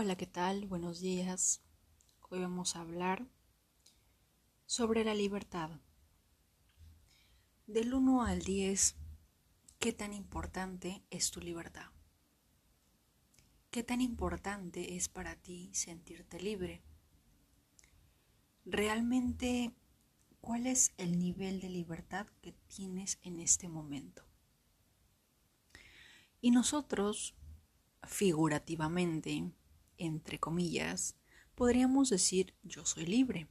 Hola, ¿qué tal? Buenos días. Hoy vamos a hablar sobre la libertad. Del 1 al 10, ¿qué tan importante es tu libertad? ¿Qué tan importante es para ti sentirte libre? ¿Realmente cuál es el nivel de libertad que tienes en este momento? Y nosotros, figurativamente, entre comillas, podríamos decir yo soy libre,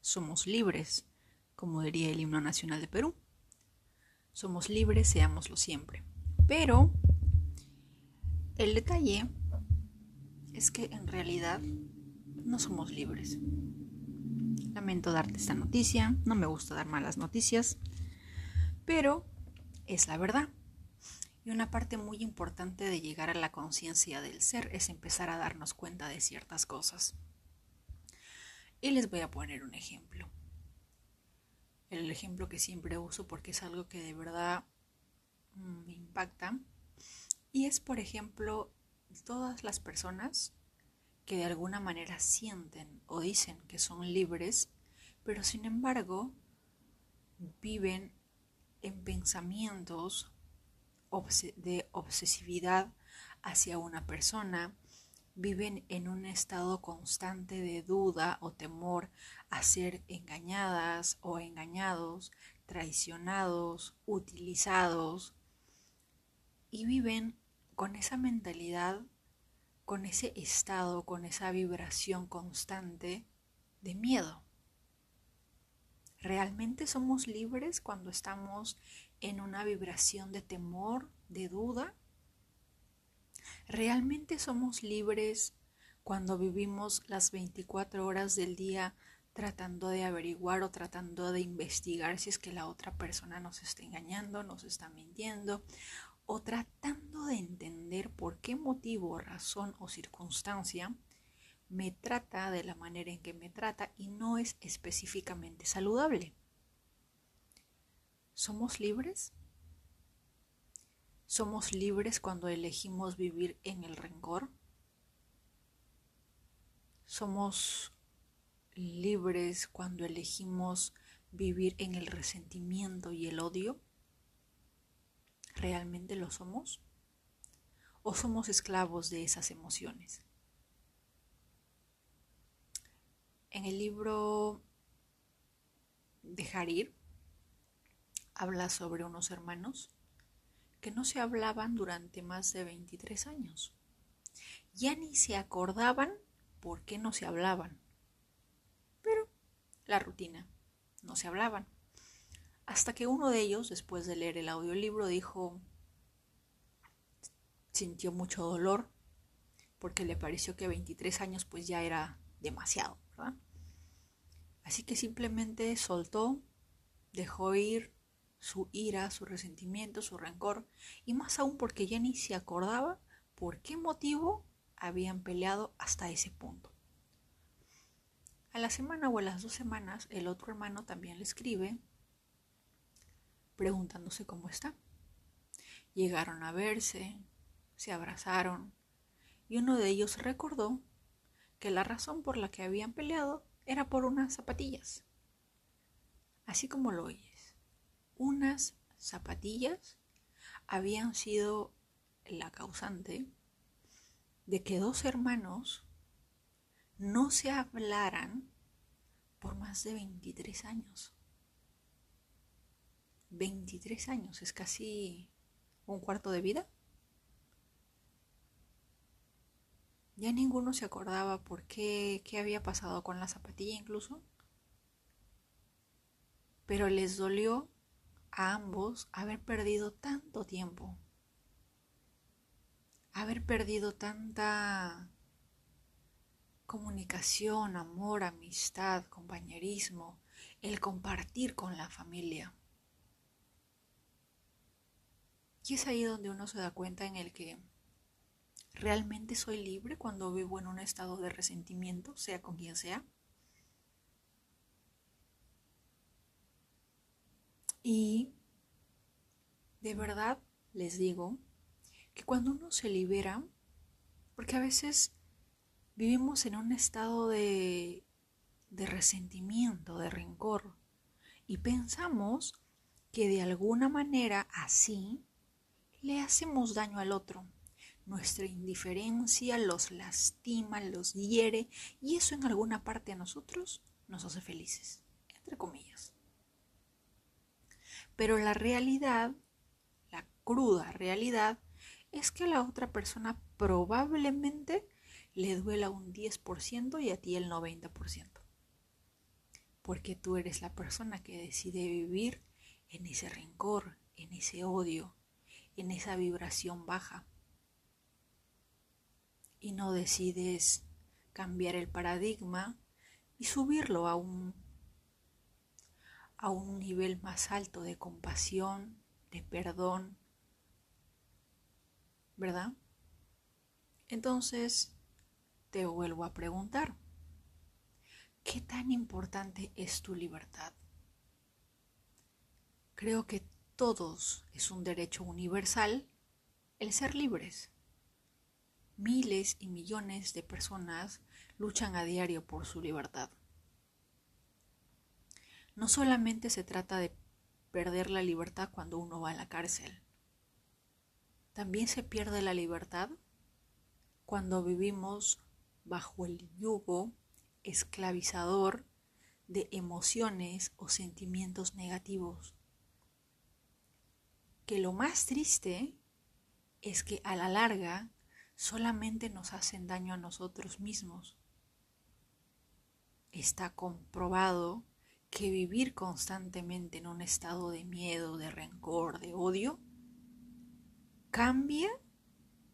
somos libres, como diría el himno nacional de Perú. Somos libres, seámoslo siempre. Pero el detalle es que en realidad no somos libres. Lamento darte esta noticia, no me gusta dar malas noticias, pero es la verdad. Y una parte muy importante de llegar a la conciencia del ser es empezar a darnos cuenta de ciertas cosas. Y les voy a poner un ejemplo. El ejemplo que siempre uso porque es algo que de verdad mm, me impacta. Y es, por ejemplo, todas las personas que de alguna manera sienten o dicen que son libres, pero sin embargo viven en pensamientos de obsesividad hacia una persona, viven en un estado constante de duda o temor a ser engañadas o engañados, traicionados, utilizados, y viven con esa mentalidad, con ese estado, con esa vibración constante de miedo. ¿Realmente somos libres cuando estamos en una vibración de temor, de duda? ¿Realmente somos libres cuando vivimos las 24 horas del día tratando de averiguar o tratando de investigar si es que la otra persona nos está engañando, nos está mintiendo o tratando de entender por qué motivo, razón o circunstancia me trata de la manera en que me trata y no es específicamente saludable. ¿Somos libres? ¿Somos libres cuando elegimos vivir en el rencor? ¿Somos libres cuando elegimos vivir en el resentimiento y el odio? ¿Realmente lo somos? ¿O somos esclavos de esas emociones? En el libro Dejar ir habla sobre unos hermanos que no se hablaban durante más de 23 años. Ya ni se acordaban por qué no se hablaban. Pero la rutina, no se hablaban. Hasta que uno de ellos, después de leer el audiolibro, dijo, sintió mucho dolor porque le pareció que 23 años pues ya era demasiado. Así que simplemente soltó, dejó ir su ira, su resentimiento, su rencor, y más aún porque ya ni se acordaba por qué motivo habían peleado hasta ese punto. A la semana o a las dos semanas, el otro hermano también le escribe preguntándose cómo está. Llegaron a verse, se abrazaron, y uno de ellos recordó que la razón por la que habían peleado era por unas zapatillas. Así como lo oyes, unas zapatillas habían sido la causante de que dos hermanos no se hablaran por más de 23 años. 23 años, es casi un cuarto de vida. Ya ninguno se acordaba por qué, qué había pasado con la zapatilla incluso. Pero les dolió a ambos haber perdido tanto tiempo. Haber perdido tanta comunicación, amor, amistad, compañerismo, el compartir con la familia. Y es ahí donde uno se da cuenta en el que ¿Realmente soy libre cuando vivo en un estado de resentimiento, sea con quien sea? Y de verdad les digo que cuando uno se libera, porque a veces vivimos en un estado de, de resentimiento, de rencor, y pensamos que de alguna manera así le hacemos daño al otro. Nuestra indiferencia los lastima, los hiere y eso en alguna parte a nosotros nos hace felices, entre comillas. Pero la realidad, la cruda realidad, es que a la otra persona probablemente le duela un 10% y a ti el 90% porque tú eres la persona que decide vivir en ese rencor, en ese odio, en esa vibración baja. Y no decides cambiar el paradigma y subirlo a un, a un nivel más alto de compasión, de perdón, ¿verdad? Entonces, te vuelvo a preguntar. ¿Qué tan importante es tu libertad? Creo que todos es un derecho universal el ser libres. Miles y millones de personas luchan a diario por su libertad. No solamente se trata de perder la libertad cuando uno va a la cárcel. También se pierde la libertad cuando vivimos bajo el yugo esclavizador de emociones o sentimientos negativos. Que lo más triste es que a la larga solamente nos hacen daño a nosotros mismos. Está comprobado que vivir constantemente en un estado de miedo, de rencor, de odio, cambia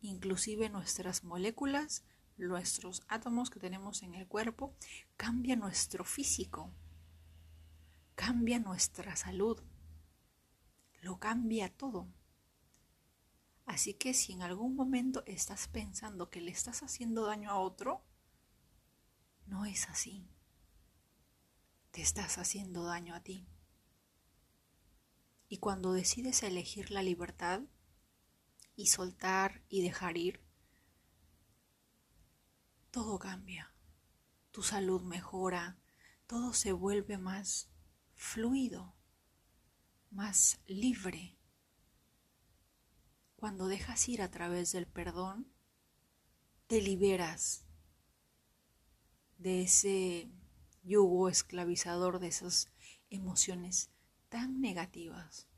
inclusive nuestras moléculas nuestros átomos que tenemos en el cuerpo, cambia nuestro físico, cambia nuestra salud, lo cambia todo. Así que si en algún momento estás pensando que le estás haciendo daño a otro, no es así. Te estás haciendo daño a ti. Y cuando decides elegir la libertad y soltar y dejar ir, todo cambia, tu salud mejora, todo se vuelve más fluido, más libre. Cuando dejas ir a través del perdón, te liberas de ese yugo esclavizador, de esas emociones tan negativas.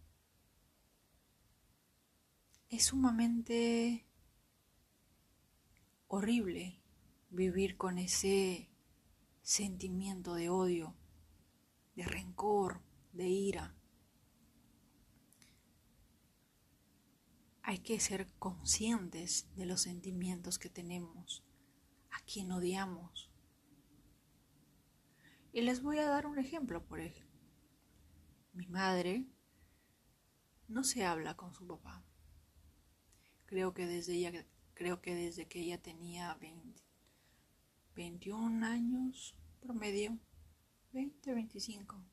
Es sumamente horrible vivir con ese sentimiento de odio, de rencor, de ira. Hay que ser conscientes de los sentimientos que tenemos, a quien odiamos. Y les voy a dar un ejemplo, por ejemplo. Mi madre no se habla con su papá. Creo que desde ella, creo que desde que ella tenía 20, 21 años promedio, 20, 25.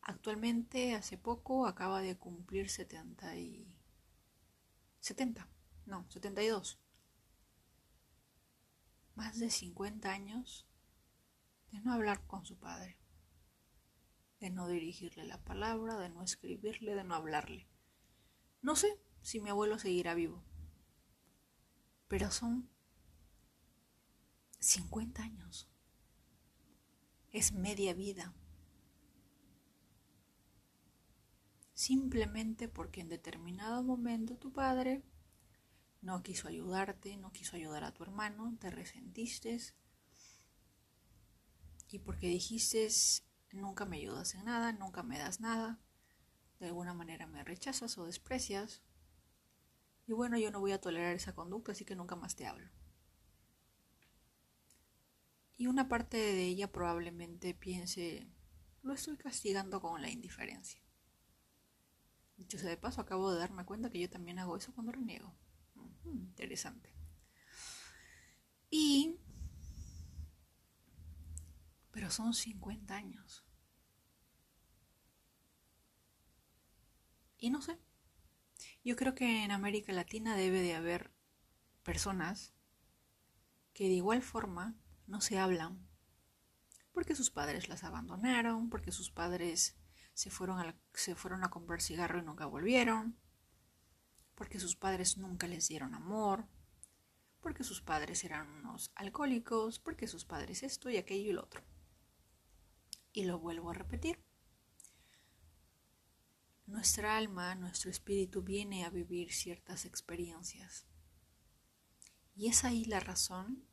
Actualmente, hace poco, acaba de cumplir 70 y... 70, no, 72. Más de 50 años de no hablar con su padre, de no dirigirle la palabra, de no escribirle, de no hablarle. No sé si mi abuelo seguirá vivo, pero son 50 años. Es media vida. Simplemente porque en determinado momento tu padre no quiso ayudarte, no quiso ayudar a tu hermano, te resentiste y porque dijiste nunca me ayudas en nada, nunca me das nada, de alguna manera me rechazas o desprecias y bueno, yo no voy a tolerar esa conducta, así que nunca más te hablo y una parte de ella probablemente piense, lo estoy castigando con la indiferencia. Dicho sea de paso, acabo de darme cuenta que yo también hago eso cuando reniego. interesante. Y... Pero son 50 años. Y no sé. Yo creo que en América Latina debe de haber personas que de igual forma no se hablan porque sus padres las abandonaron, porque sus padres se fueron a, se fueron a comprar cigarro y nunca volvieron, porque sus padres nunca les dieron amor, porque sus padres eran unos alcohólicos, porque sus padres esto y aquello y lo otro. Y lo vuelvo a repetir. Nuestra alma, nuestro espíritu viene a vivir ciertas experiencias. Y es ahí la razón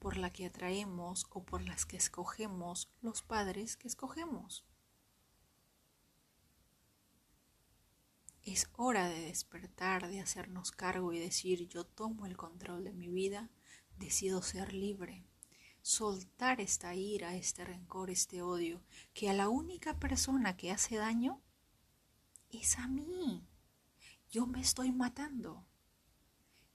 por la que atraemos o por las que escogemos los padres que escogemos. Es hora de despertar, de hacernos cargo y decir yo tomo el control de mi vida, decido ser libre, soltar esta ira, este rencor, este odio, que a la única persona que hace daño es a mí. Yo me estoy matando.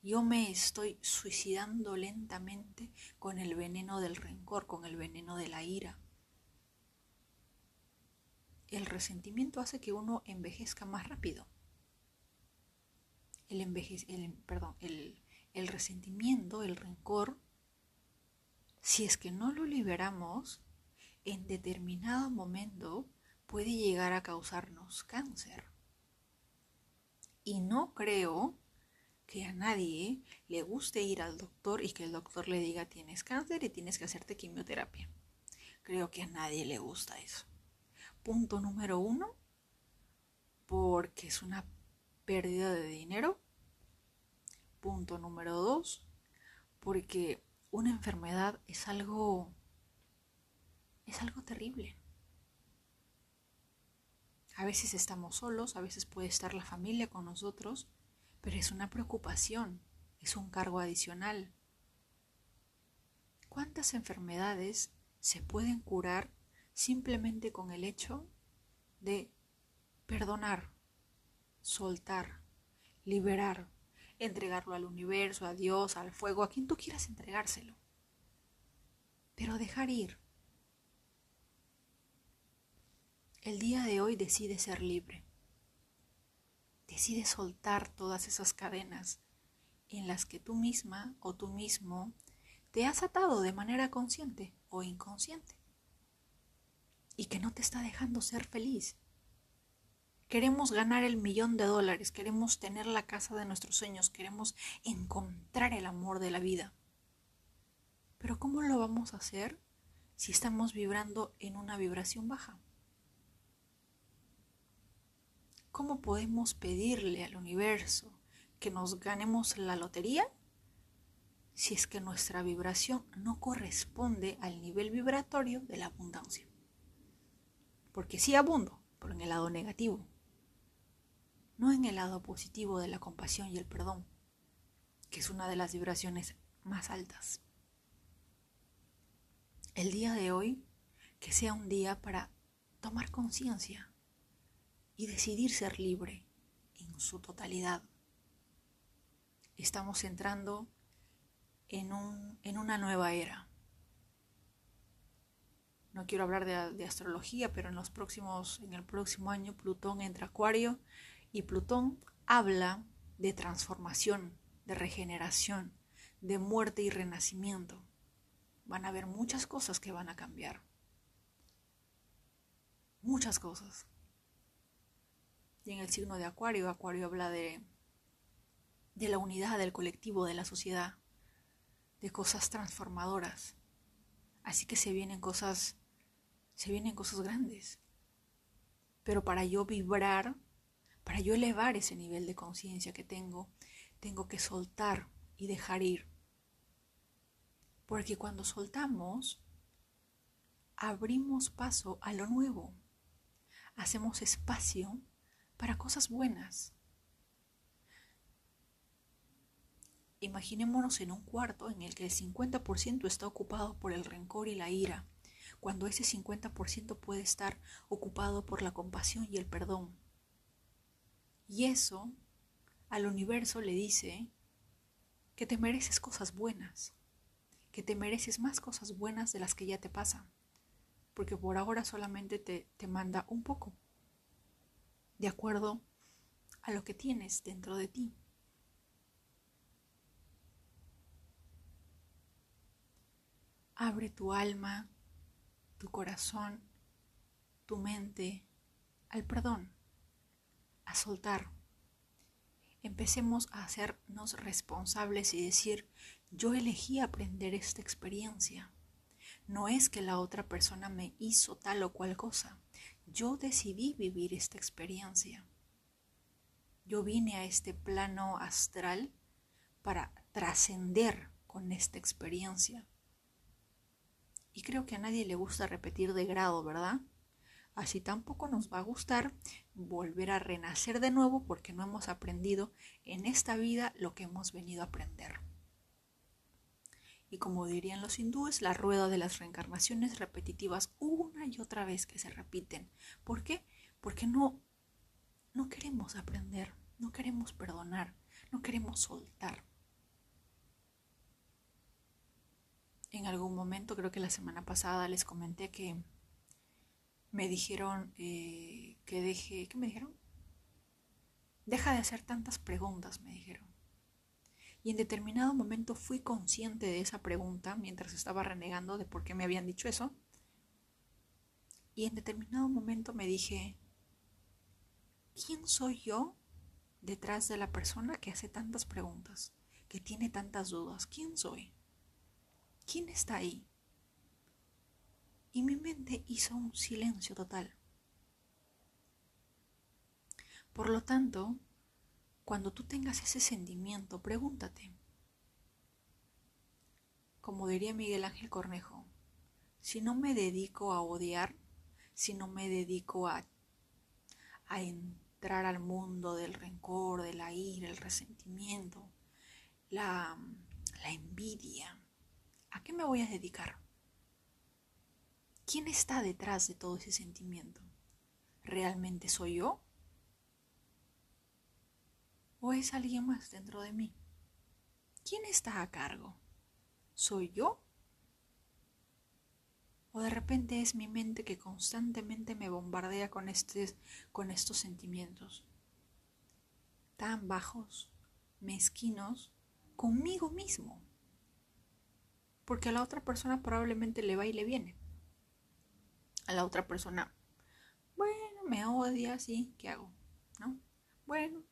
Yo me estoy suicidando lentamente con el veneno del rencor, con el veneno de la ira. El resentimiento hace que uno envejezca más rápido el, el, perdón, el, el resentimiento, el rencor, si es que no lo liberamos, en determinado momento puede llegar a causarnos cáncer. Y no creo que a nadie le guste ir al doctor y que el doctor le diga tienes cáncer y tienes que hacerte quimioterapia. Creo que a nadie le gusta eso. Punto número uno, porque es una pérdida de dinero. Punto número dos, porque una enfermedad es algo es algo terrible. A veces estamos solos, a veces puede estar la familia con nosotros, pero es una preocupación, es un cargo adicional. ¿Cuántas enfermedades se pueden curar simplemente con el hecho de perdonar, soltar, liberar, entregarlo al universo, a Dios, al fuego, a quien tú quieras entregárselo. Pero dejar ir. El día de hoy decide ser libre. Decide soltar todas esas cadenas en las que tú misma o tú mismo te has atado de manera consciente o inconsciente y que no te está dejando ser feliz. Queremos ganar el millón de dólares, queremos tener la casa de nuestros sueños, queremos encontrar el amor de la vida. Pero ¿cómo lo vamos a hacer si estamos vibrando en una vibración baja? ¿Cómo podemos pedirle al universo que nos ganemos la lotería si es que nuestra vibración no corresponde al nivel vibratorio de la abundancia? Porque sí abundo, pero en el lado negativo no en el lado positivo de la compasión y el perdón, que es una de las vibraciones más altas. El día de hoy, que sea un día para tomar conciencia y decidir ser libre en su totalidad. Estamos entrando en, un, en una nueva era. No quiero hablar de, astrología, pero en los próximos, en el próximo año Plutón entra Acuario y Plutón habla de transformación, de regeneración, de muerte y renacimiento. Van a haber muchas cosas que van a cambiar. Muchas cosas. Y en el signo de Acuario, Acuario habla de, de la unidad del colectivo, de la sociedad, de cosas transformadoras. Así que se vienen cosas, se vienen cosas grandes. Pero para yo vibrar para yo elevar ese nivel de conciencia que tengo, tengo que soltar y dejar ir. Porque cuando soltamos, abrimos paso a lo nuevo. Hacemos espacio para cosas buenas. Imaginémonos en un cuarto en el que el 50% está ocupado por el rencor y la ira, cuando ese 50% puede estar ocupado por la compasión y el perdón. Y eso al universo le dice que te mereces cosas buenas, que te mereces más cosas buenas de las que ya te pasan, porque por ahora solamente te, te manda un poco, de acuerdo a lo que tienes dentro de ti. Abre tu alma, tu corazón, tu mente al perdón, a soltar. Empecemos a hacernos responsables y decir, yo elegí aprender esta experiencia. No es que la otra persona me hizo tal o cual cosa. Yo decidí vivir esta experiencia. Yo vine a este plano astral para trascender con esta experiencia. Y creo que a nadie le gusta repetir de grado, ¿verdad? Así tampoco nos va a gustar volver a renacer de nuevo porque no hemos aprendido en esta vida lo que hemos venido a aprender. Y como dirían los hindúes, la rueda de las reencarnaciones repetitivas una y otra vez que se repiten. ¿Por qué? Porque no no queremos aprender, no queremos perdonar, no queremos soltar. En algún momento, creo que la semana pasada les comenté que me dijeron eh, que deje, ¿qué me dijeron? Deja de hacer tantas preguntas, me dijeron. Y en determinado momento fui consciente de esa pregunta mientras estaba renegando de por qué me habían dicho eso. Y en determinado momento me dije, ¿quién soy yo detrás de la persona que hace tantas preguntas, que tiene tantas dudas? ¿Quién soy? ¿Quién está ahí? Y mi mente hizo un silencio total. Por lo tanto, cuando tú tengas ese sentimiento, pregúntate, como diría Miguel Ángel Cornejo, si no me dedico a odiar, si no me dedico a, a entrar al mundo del rencor, de la ira, el resentimiento, la, la envidia. ¿A qué me voy a dedicar? ¿Quién está detrás de todo ese sentimiento? ¿Realmente soy yo? ¿O es alguien más dentro de mí? ¿Quién está a cargo? ¿Soy yo? ¿O de repente es mi mente que constantemente me bombardea con, estos sentimientos tan bajos, mezquinos, conmigo mismo? Porque a la otra persona probablemente le va y le viene. A la otra persona, bueno, me odia, sí, ¿qué hago? ¿No? Bueno,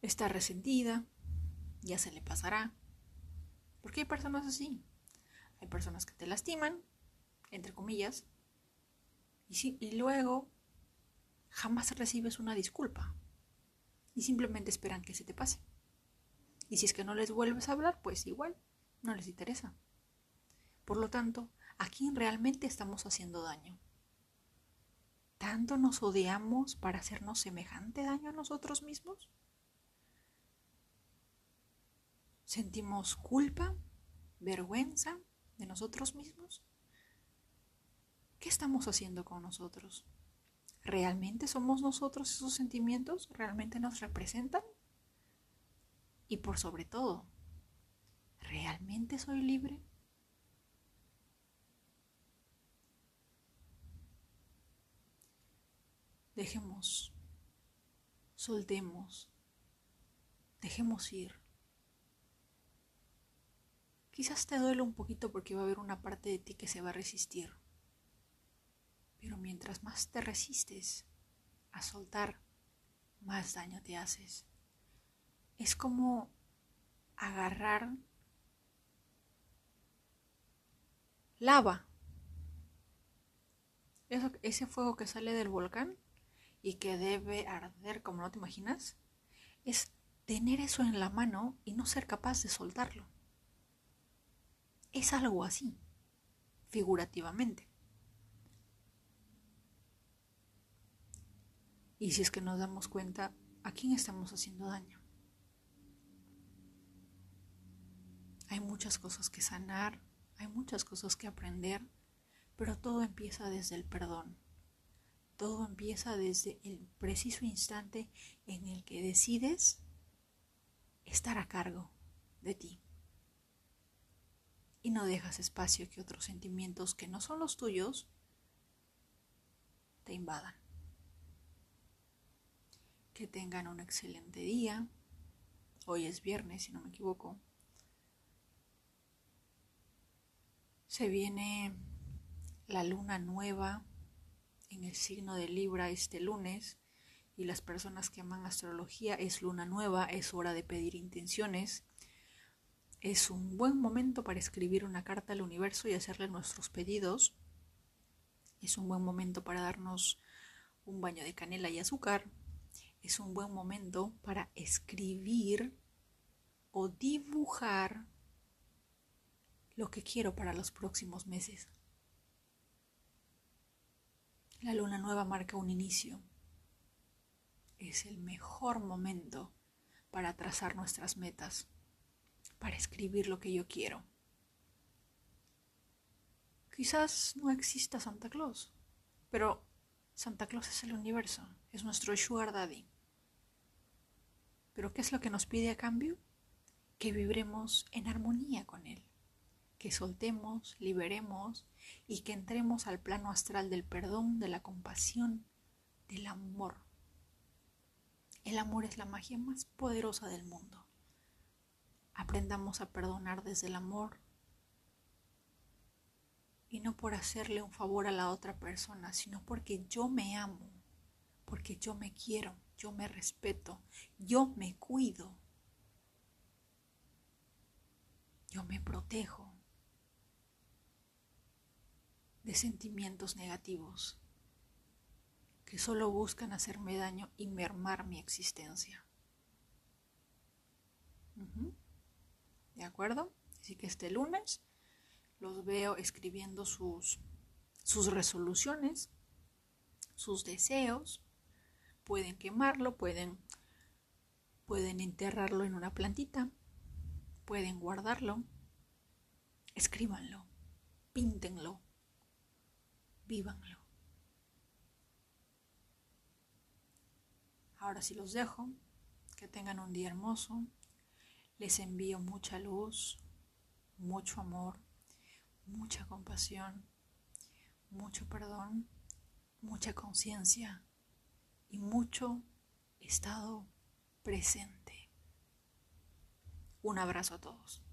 está resentida, ya se le pasará. Porque hay personas así. Hay personas que te lastiman entre comillas, y, y luego jamás recibes una disculpa y simplemente esperan que se te pase. Y si es que no les vuelves a hablar, pues igual, no les interesa. Por lo tanto, ¿a quién realmente estamos haciendo daño? ¿Tanto nos odiamos para hacernos semejante daño a nosotros mismos? ¿Sentimos culpa, vergüenza de nosotros mismos? ¿Qué estamos haciendo con nosotros? ¿Realmente somos nosotros esos sentimientos? ¿Realmente nos representan? Y por sobre todo, ¿realmente soy libre? Dejemos, soltemos, dejemos ir. Quizás te duele un poquito porque va a haber una parte de ti que se va a resistir. Pero mientras más te resistes a soltar, más daño te haces. Es como agarrar lava. ese fuego que sale del volcán y que debe arder como no te imaginas, es tener eso en la mano y no ser capaz de soltarlo. Es algo así, figurativamente. Y si es que nos damos cuenta, ¿a quién estamos haciendo daño? Hay muchas cosas que sanar, hay muchas cosas que aprender, pero todo empieza desde el perdón. Todo empieza desde el preciso instante en el que decides estar a cargo de ti. Y no dejas espacio que otros sentimientos que no son los tuyos te invadan. Que tengan un excelente día. Hoy es viernes, si no me equivoco. Se viene la luna nueva en el signo de Libra este lunes y las personas que aman astrología es luna nueva, es hora de pedir intenciones. Es un buen momento para escribir una carta al universo y hacerle nuestros pedidos. Es un buen momento para darnos un baño de canela y azúcar. Es un buen momento para escribir o dibujar lo que quiero para los próximos meses. La luna nueva marca un inicio. Es el mejor momento para trazar nuestras metas, para escribir lo que yo quiero. Quizás no exista Santa Claus, pero Santa Claus es el universo, es nuestro sugar daddy. Pero ¿qué es lo que nos pide a cambio? Que vibremos en armonía con él, que soltemos, liberemos y que entremos al plano astral del perdón, de la compasión, del amor. El amor es la magia más poderosa del mundo. Aprendamos a perdonar desde el amor y no por hacerle un favor a la otra persona, sino porque yo me amo, porque yo me quiero, yo me respeto, yo me cuido, yo me protejo de sentimientos negativos que solo buscan hacerme daño y mermar mi existencia. ¿De acuerdo? Así que este lunes los veo escribiendo sus, sus resoluciones, sus deseos. Pueden quemarlo, pueden, pueden enterrarlo en una plantita, pueden guardarlo, escríbanlo, píntenlo, vívanlo. Ahora sí los dejo, que tengan un día hermoso, les envío mucha luz, mucho amor, mucha compasión, mucho perdón, mucha conciencia y mucho estado presente. Un abrazo a todos.